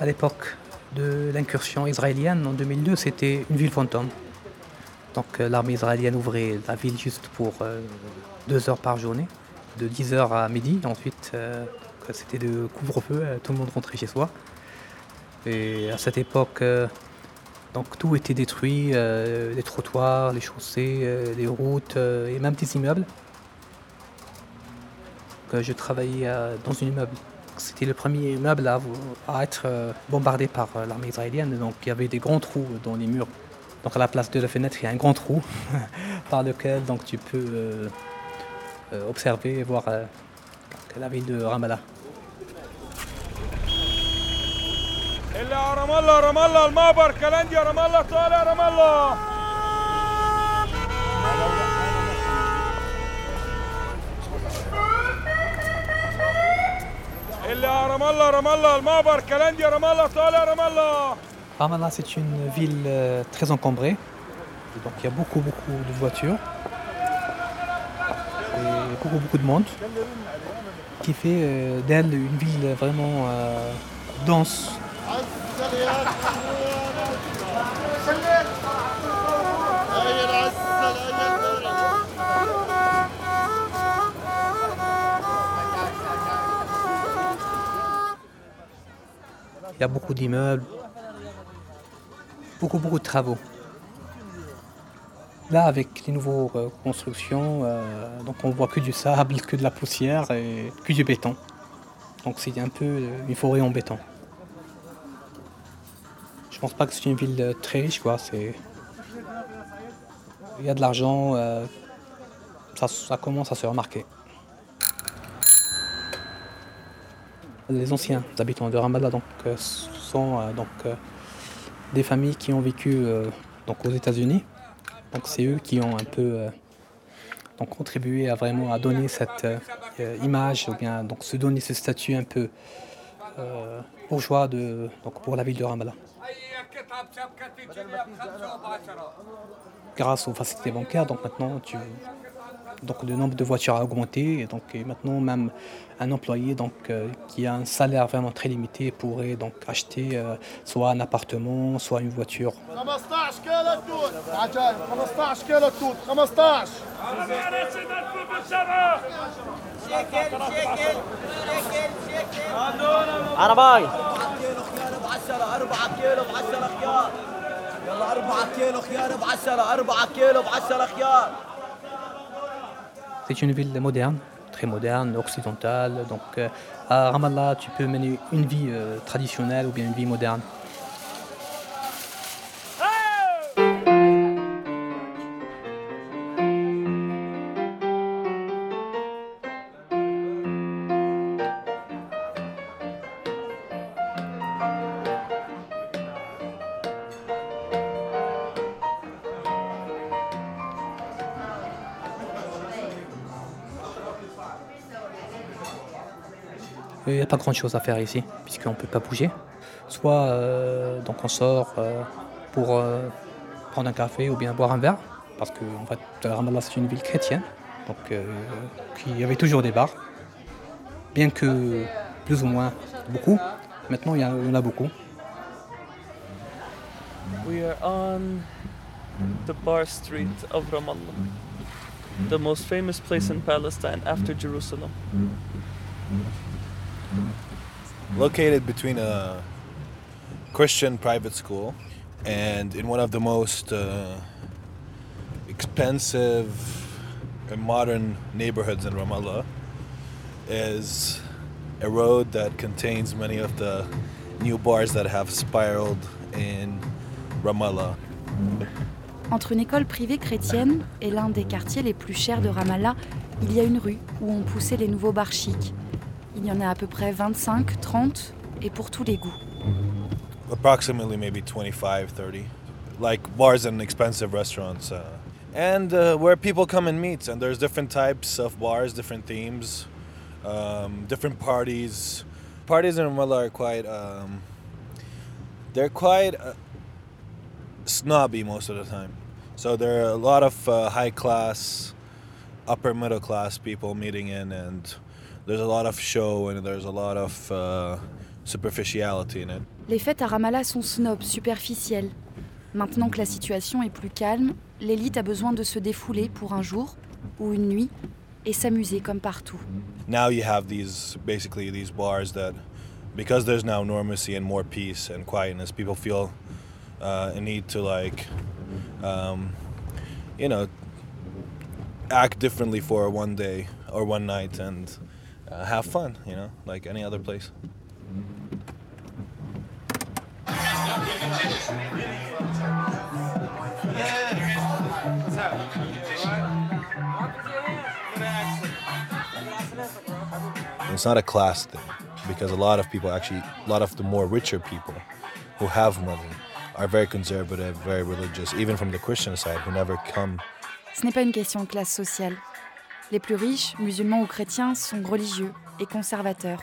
À l'époque de l'incursion israélienne en 2002, c'était une ville fantôme. Donc euh, l'armée israélienne ouvrait la ville juste pour euh, deux heures par journée, de 10h à midi. Ensuite, euh, c'était de couvre-feu, tout le monde rentrait chez soi. Et à cette époque, donc tout était détruit, les trottoirs, les chaussées, les routes et même des immeubles. je travaillais dans un immeuble. C'était le premier immeuble à, être bombardé par l'armée israélienne. Donc il y avait des grands trous dans les murs. Donc à la place de la fenêtre, il y a un grand trou par lequel donc, tu peux euh, euh, observer et voir euh, la ville de. Ramallah, c'est une ville euh, très encombrée. Donc il y a beaucoup, beaucoup de voitures et beaucoup, beaucoup de monde qui fait euh, d'elle une ville vraiment euh, dense. Il y a beaucoup d'immeubles, beaucoup, beaucoup de travaux. Là, avec les nouvelles euh, constructions, euh, donc on voit que du sable, que de la poussière et que du béton. Donc c'est un peu euh, une forêt en béton. Je pense pas que c'est une ville très riche, quoi. C'est... Il y a de l'argent, ça, commence à se remarquer. Les anciens habitants de Ramallah donc, sont donc, des familles qui ont vécu euh, aux États-Unis. Donc c'est eux qui ont un peu euh, contribué à vraiment à donner cette euh, image ou bien donc se donner ce statut un peu bourgeois donc pour la ville de Ramallah. Grâce aux facilités bancaires, maintenant tu donc le nombre de voitures a augmenté. Et donc maintenant même un employé donc, euh, qui a un salaire vraiment très limité pourrait donc acheter euh, soit un appartement, soit une voiture. C'est une ville moderne, très moderne, occidentale. Donc euh, à Ramallah, tu peux mener une vie euh, traditionnelle ou bien une vie moderne. Il n'y a pas grand chose à faire ici, puisqu'on ne peut pas bouger. Soit euh, donc on sort euh, pour euh, prendre un café ou bien boire un verre, parce que fait, Ramallah c'est une ville chrétienne, donc il y avait toujours des bars, bien que plus ou moins beaucoup. Maintenant il y, en a beaucoup. We are on the bar street of Ramallah, the most famous place in Palestine after Jerusalem. Located between a Christian private school and in one of the most uh, expensive and modern neighborhoods in Ramallah is a road that contains many of the new bars that have spiraled in Ramallah. Entre une école privée chrétienne et l'un des quartiers les plus chers de Ramallah, il y a une rue où ont poussé les nouveaux bars chics. Il y en a à peu près 25, 30 et pour tous les goûts. Approximately maybe 25, 30. Like bars and expensive restaurants. Uh, and uh, where people come and meet. And there's different types of bars, different themes, um, different parties. Parties in Ramallah are quite, um, they're quite uh, snobby most of the time. So there are a lot of uh, high class, upper middle class people meeting in and there's a lot of show and there's a lot of uh, superficiality in it. Les fêtes à Ramallah sont snob, superficielles. Maintenant que la situation est plus calme, l'élite a besoin de se défouler pour un jour ou une nuit et s'amuser comme partout. Now you have these basically these bars that, because there's now normalcy and more peace and quietness, people feel uh, a need to like, um, you know, act differently for one day or one night and uh, have fun. You know, like any other place. It's not a class thing because a lot of people actually, a lot of the more richer people who have money are very conservative, very religious, even from the Christian side, who never come. Ce n'est pas une question de classe sociale. Les plus riches, musulmans ou chrétiens, sont religieux et conservateurs.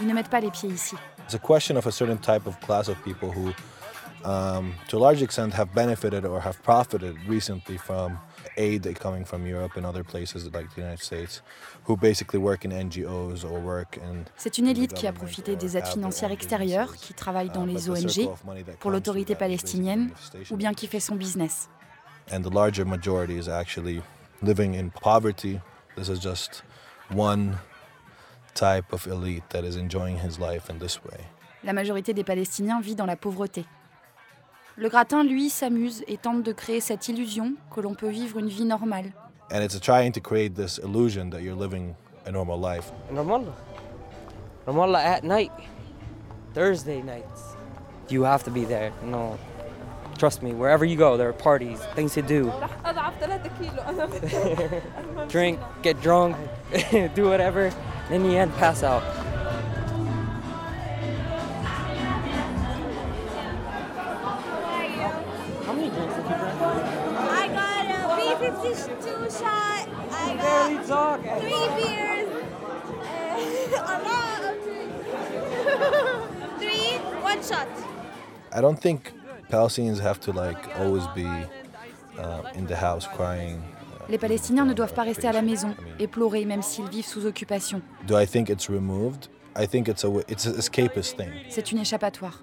Ils ne mettent pas les pieds ici. It's a question of a certain type of class of people who, um, to a large extent, have benefited or have profited recently from aid coming from Europe and other places like the United States, who basically work in NGOs or work in. C'est une élite qui a profité des aides financières extérieures, qui travaille dans les ONG, pour l'autorité palestinienne, ou bien qui fait son business. And the larger majority is actually living in poverty. This is just one type of elite that is enjoying his life in this way. La majorité des Palestiniens vit dans la pauvreté. Le gratin, lui, s'amuse et tente de créer cette illusion que l'on peut vivre une vie normale. And it's trying to create this illusion that you're living a normal life. Ramallah. Ramallah at night. Thursday nights. You have to be there. No. Trust me, wherever you go, there are parties, things to do. Drink, get drunk, do whatever, In the end pass out. How many drinks did you drink? I got a B52 shot. I Barely got talk. three beers. Uh, a lot of drinks. three, one shot. I don't think Palestinians have to like always be uh, in the house crying. Les Palestiniens ne doivent pas rester à la maison et pleurer même s'ils vivent sous occupation. Do I think it's removed? I think it's a it's an escapist thing. C'est une échappatoire.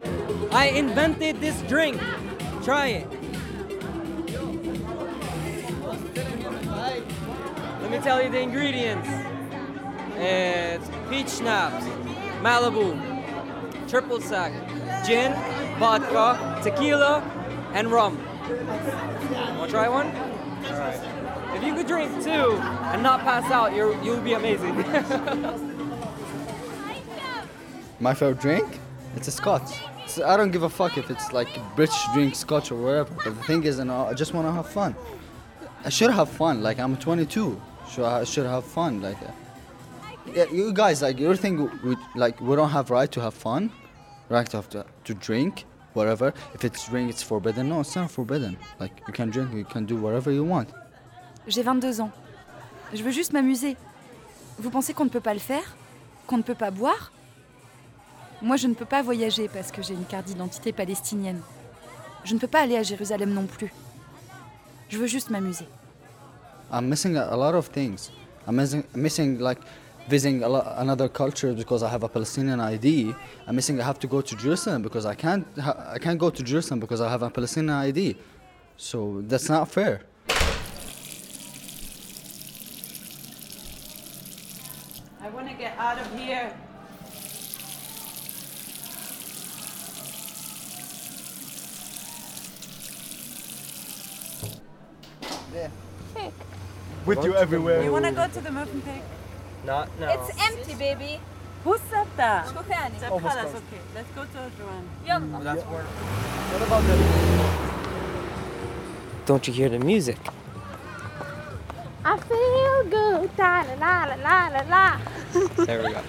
I invented this drink. Try it. Let me tell you the ingredients. It's peach schnapps, Malibu, triple sec, gin, vodka, tequila, and rum. Want to try one? If you could drink two and not pass out, you're, you'll be amazing. My favorite drink? It's a scotch. I don't give a fuck if it's like British drink, scotch or whatever. But the thing is, know, I just want to have fun. I should have fun. Like I'm 22, so I should have fun. Like, uh, yeah, you guys, like you think we like we don't have right to have fun, right to have to, to drink, whatever. If it's drink, it's forbidden. No, it's not forbidden. Like you can drink, you can do whatever you want. J'ai 22 ans. Je veux juste m'amuser. Vous pensez qu'on ne peut pas le faire? Qu'on ne peut pas boire? Moi, je ne peux pas voyager parce que j'ai une carte d'identité palestinienne. Je ne peux pas aller à Jérusalem non plus. Je veux juste m'amuser. I'm missing a, a lot of things. I'm missing, missing like visiting a another culture because I have a Palestinian ID. I'm missing. I have to go to Jerusalem because I can't. I can't go to Jerusalem because I have a Palestinian ID. So that's not fair. I want to get out of here. With you everywhere. You want to go to the Movenpick? Not now. It's empty, baby. Who said that? شو ثاني؟ طب خلاص okay. Let's go to Joanne. يلا. What about the? Don't you hear the music? I feel good. La la la la la la. There we go.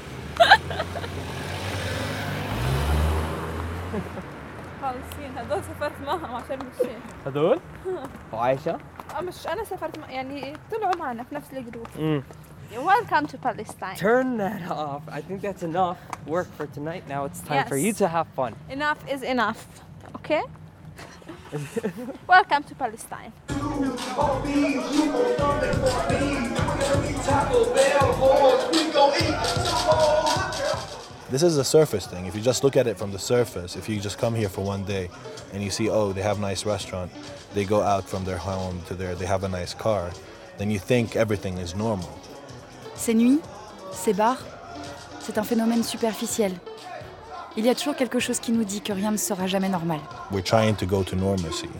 فلسطين هدول سافرت معهم عشان الشيء هدول؟ وعايشة؟ آه مش أنا سافرت مع يعني طلعوا معنا في نفس الجروب Mm. Welcome to Palestine. Turn that off. I think that's enough work for tonight. Now it's time for you to have fun. Enough is enough. Okay? Welcome to Palestine. This is a surface thing. If you just look at it from the surface, if you just come here for one day and you see, oh, they have a nice restaurant, they go out from their home to their, they have a nice car, then you think everything is normal. Ces nuits, ces bars, c'est un phénomène superficiel. Il y a toujours quelque chose qui nous dit que rien ne sera jamais normal. We're trying to go to normalcy,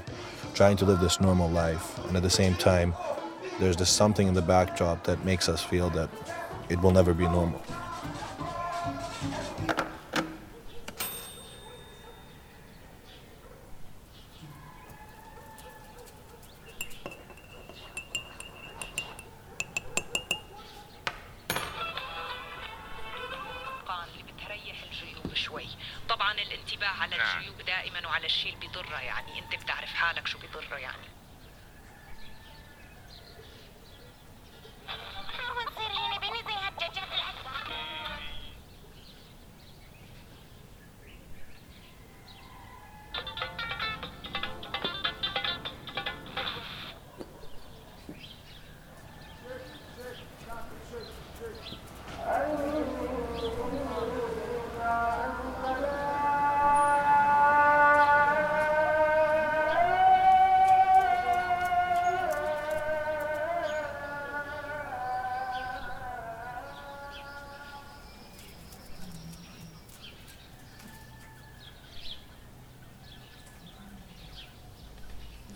trying to live this normal life, and at the same time, there's this something in the backdrop that makes us feel that it will never be normal.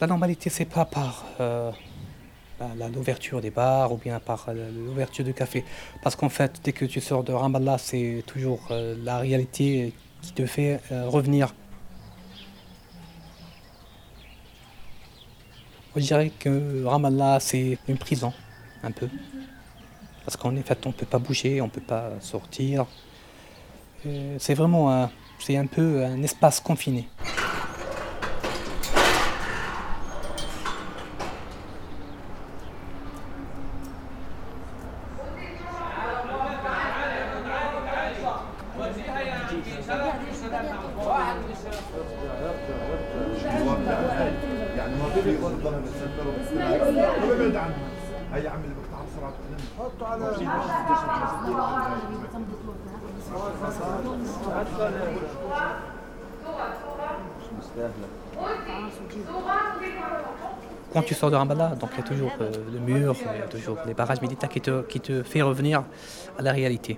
La normalité, c'est pas par euh, la- l'ouverture des bars ou bien par euh, l'ouverture du café. Parce qu'en fait, dès que tu sors de Ramallah, c'est toujours euh, la réalité qui te fait revenir. Je dirais que Ramallah, c'est une prison, un peu. Parce qu'en fait, on ne peut pas bouger, on ne peut pas sortir. C'est vraiment un, un peu un espace confiné. هي عم اللي بقطع بسرعه حطوا على Quand tu sors de Ramallah, donc il y a toujours euh, le mur, il y a toujours les barrages militaires qui te, qui te fait revenir à la réalité.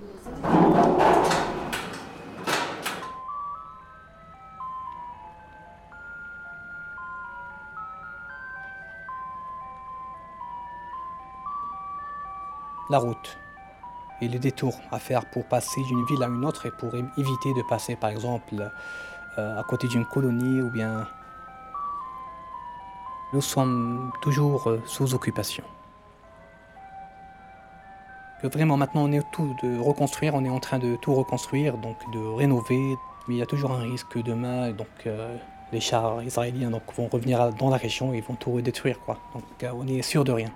La route et les détours à faire pour passer d'une ville à une autre et pour éviter de passer par exemple euh, à côté d'une colonie ou bien nous sommes toujours euh, sous occupation. Vraiment maintenant on est tout de reconstruire, on est en train de tout reconstruire, donc de rénover, mais il y a toujours un risque que demain donc euh, les chars israéliens vont revenir dans la région et vont tout détruire quoi. Donc on est sûr de rien.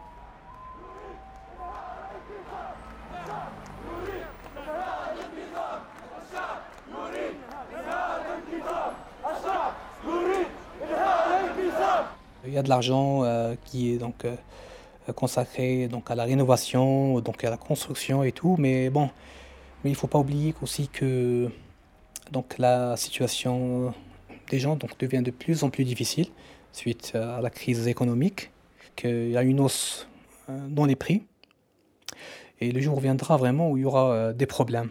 Il y a de l'argent euh, qui est donc euh, consacré donc à la rénovation, donc à la construction et tout, mais bon, mais il faut pas oublier aussi que donc la situation des gens donc devient de plus en plus difficile suite à la crise économique, qu'il y a une hausse euh, dans les prix, et le jour viendra vraiment où il y aura des problèmes.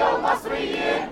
Yo, Masriye.